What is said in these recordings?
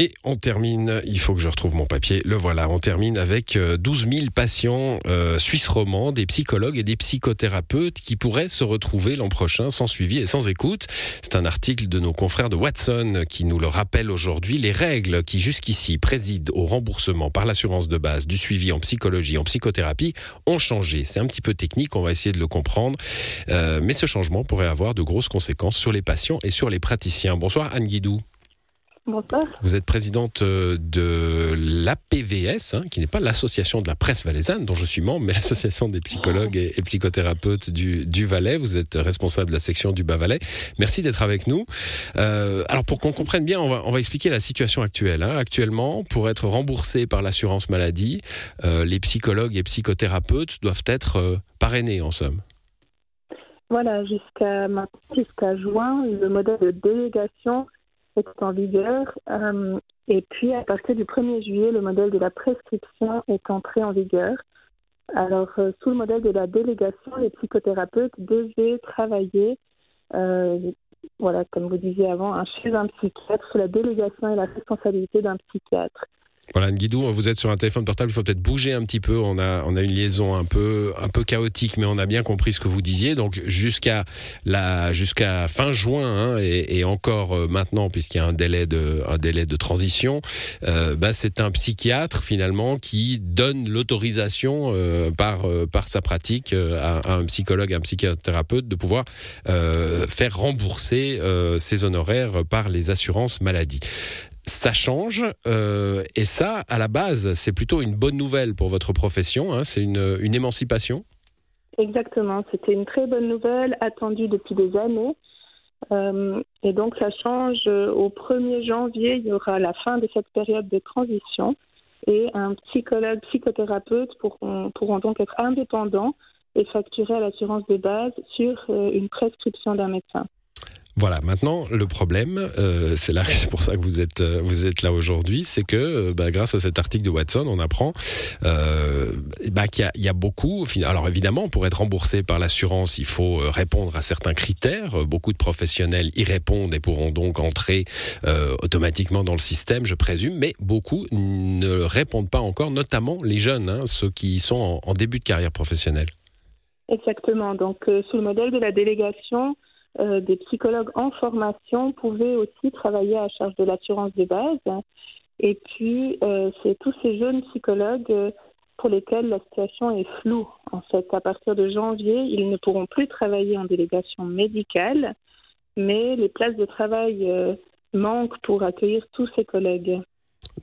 Et on termine, il faut que je retrouve mon papier, le voilà, on termine avec 12 euh, 000 patients euh, suisses romands, des psychologues et des psychothérapeutes qui pourraient se retrouver l'an prochain sans suivi et sans écoute. C'est un article de nos confrères de Watson qui nous le rappelle aujourd'hui. Les règles qui jusqu'ici président au remboursement par l'assurance de base du suivi en psychologie, en psychothérapie ont changé. C'est un petit peu technique, on va essayer de le comprendre, euh, mais ce changement pourrait avoir de grosses conséquences sur les patients et sur les praticiens. Bonsoir Anne Guidou. Bonsoir. Vous êtes présidente euh, de l'APVS, hein, qui n'est pas l'association de la presse valaisanne, dont je suis membre, mais l'association des psychologues et, psychothérapeutes du, du, Valais. Vous êtes responsable de la section du Bas-Valais. Merci d'être avec nous. Euh, alors, pour qu'on comprenne bien, on va, on va, expliquer la situation actuelle. Hein. Actuellement, pour être remboursé par l'assurance maladie, euh, les psychologues et psychothérapeutes doivent être euh, parrainés, en somme. Voilà, jusqu'à jusqu'à juin, le modèle de délégation est en vigueur. Euh, et puis, à partir du 1er juillet, le modèle de la prescription est entré en vigueur. Alors, euh, sous le modèle de la délégation, les psychothérapeutes devaient travailler, euh, voilà, comme vous disiez avant, hein, chez un psychiatre, sous la délégation et la responsabilité d'un psychiatre. Voilà, Guidou, vous êtes sur un téléphone portable, il faut peut-être bouger un petit peu. On a, on a une liaison un peu, un peu chaotique, mais on a bien compris ce que vous disiez. Donc jusqu'à la, jusqu'à fin juin hein, et, et, encore euh, maintenant, puisqu'il y a un délai de, un délai de transition, euh, bah, c'est un psychiatre finalement qui donne l'autorisation euh, par, euh, par sa pratique euh, à, à, un psychologue, à un psychothérapeute de pouvoir faire rembourser ses honoraires par les assurances maladie ça change euh, et ça, à la base, c'est plutôt une bonne nouvelle pour votre profession. Hein, c'est une, une, émancipation. Exactement, c'était une très bonne nouvelle attendue depuis des années. Euh, et donc ça change. Au 1er janvier, il y aura la fin de cette période de transition et un psychologue, psychothérapeute pourront, pourront donc être indépendants et facturer à l'assurance de base sur euh, une prescription d'un médecin. Voilà, maintenant le problème, euh, c'est là, c'est pour ça que vous êtes, euh, vous êtes là aujourd'hui, c'est que euh, bah, grâce à cet article de Watson, on apprend bah, qu'il y, a beaucoup. Alors évidemment, pour être remboursé par l'assurance, il faut répondre à certains critères. Beaucoup de professionnels y répondent et pourront donc entrer automatiquement dans le système, je présume. Mais beaucoup ne répondent pas encore, notamment les jeunes, hein, ceux qui sont en, début de carrière professionnelle. Exactement. Donc sous le modèle de la délégation euh, des psychologues en formation pouvaient aussi travailler à charge de l'assurance de base. Et puis, euh, c'est tous ces jeunes psychologues euh, pour lesquels la situation est floue. En fait, à partir de janvier, ils ne pourront plus travailler en délégation médicale, mais les places de travail manquent pour accueillir tous ces collègues.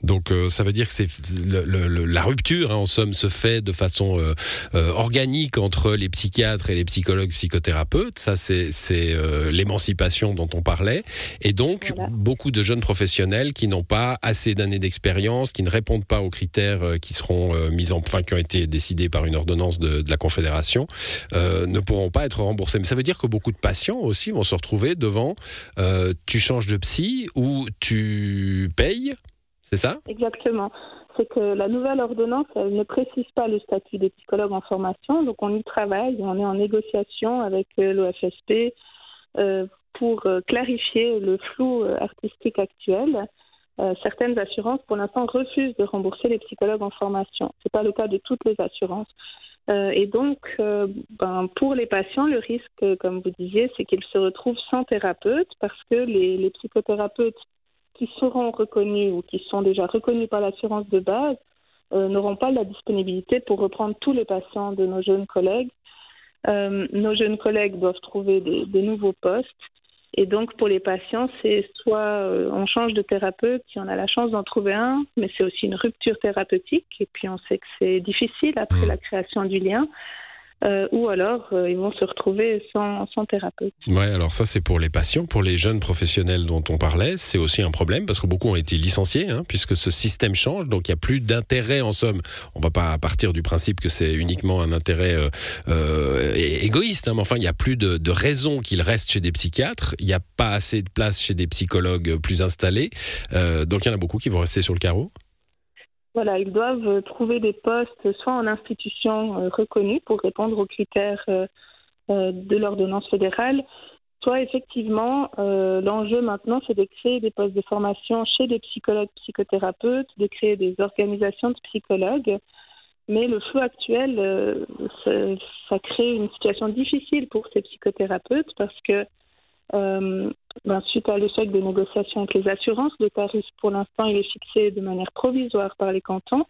Donc euh, ça veut dire que c'est le, le, la rupture, hein, en somme, se fait de façon euh, euh, organique entre les psychiatres et les psychologues, psychothérapeutes. Ça, c'est euh, l'émancipation dont on parlait. Et donc voilà. beaucoup de jeunes professionnels qui n'ont pas assez d'années d'expérience, qui ne répondent pas aux critères euh, qui seront mis en, enfin qui ont été décidés par une ordonnance de, de la Confédération, ne pourront pas être remboursés. Mais ça veut dire que beaucoup de patients aussi vont se retrouver devant tu changes de psy ou tu payes c'est ça? Exactement. C'est que la nouvelle ordonnance, elle ne précise pas le statut des psychologues en formation, donc on y travaille, on est en négociation avec euh, l'OFSP euh, pour euh, clarifier le flou artistique actuel. Certaines assurances, pour l'instant, refusent de rembourser les psychologues en formation. Ce n'est pas le cas de toutes les assurances. Et donc, ben, pour les patients, le risque, comme vous disiez, c'est qu'ils se retrouvent sans thérapeute parce que les psychothérapeutes qui seront reconnus ou qui sont déjà reconnus par l'assurance de base euh, n'auront pas la disponibilité pour reprendre tous les patients de nos jeunes collègues. Euh, nos jeunes collègues doivent trouver des, des, nouveaux postes. Et donc, pour les patients, c'est soit euh, on change de thérapeute, si on a la chance d'en trouver un, mais c'est aussi une rupture thérapeutique. Et puis, on sait que c'est difficile après mmh. la création du lien euh, ou alors euh, ils vont se retrouver sans, sans thérapeute. Ouais, alors ça c'est pour les patients, pour les jeunes professionnels dont on parlait, c'est aussi un problème parce que beaucoup ont été licenciés hein, puisque ce système change, donc il n'y a plus d'intérêt en somme. On va pas partir du principe que c'est uniquement un intérêt euh, égoïste, hein, mais enfin il n'y a plus de, de raison qu'il reste chez des psychiatres, il n'y a pas assez de place chez des psychologues plus installés, donc il y en a beaucoup qui vont rester sur le carreau. Voilà, ils doivent trouver des postes soit en institution euh, reconnue pour répondre aux critères euh, euh, de l'ordonnance fédérale, Soit effectivement, euh, l'enjeu maintenant, c'est de créer des postes de formation chez des psychologues, psychothérapeutes, de créer des organisations de psychologues. Mais le flou actuel, euh, ça, crée une situation difficile pour ces psychothérapeutes parce que euh, ben, suite à l'échec des négociations avec les assurances, le tarif pour l'instant il est fixé de manière provisoire par les cantons.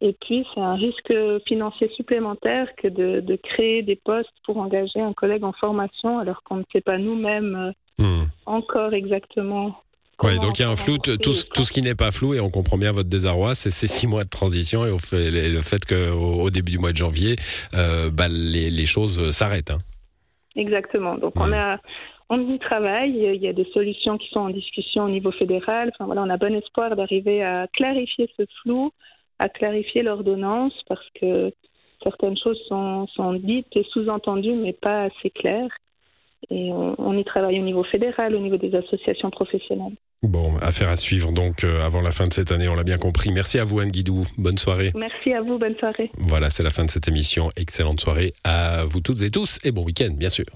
Et puis, c'est un risque financier supplémentaire que de, de, créer des postes pour engager un collègue en formation alors qu'on ne sait pas nous-mêmes euh, hmm. encore exactement. Ouais, donc il y a un flou, tout, tout ce qui n'est pas flou, et on comprend bien votre désarroi, c'est ces six mois de transition et, le fait qu'au au début du mois de janvier, euh, bah, les, les, choses s'arrêtent. Hein. Exactement. Donc on a on y travaille. Il y a des solutions qui sont en discussion au niveau fédéral. Enfin, voilà, on a bon espoir d'arriver à clarifier ce flou, à clarifier l'ordonnance, parce que certaines choses sont, sont dites et sous-entendues, mais pas assez claires. Et on, on, y travaille au niveau fédéral, au niveau des associations professionnelles. Bon, affaire à suivre donc euh, avant la fin de cette année, on l'a bien compris. Merci à vous Anne Guidou, bonne soirée. Merci à vous, bonne soirée. Voilà, c'est la fin de cette émission. Excellente soirée à vous toutes et tous et bon week-end bien sûr.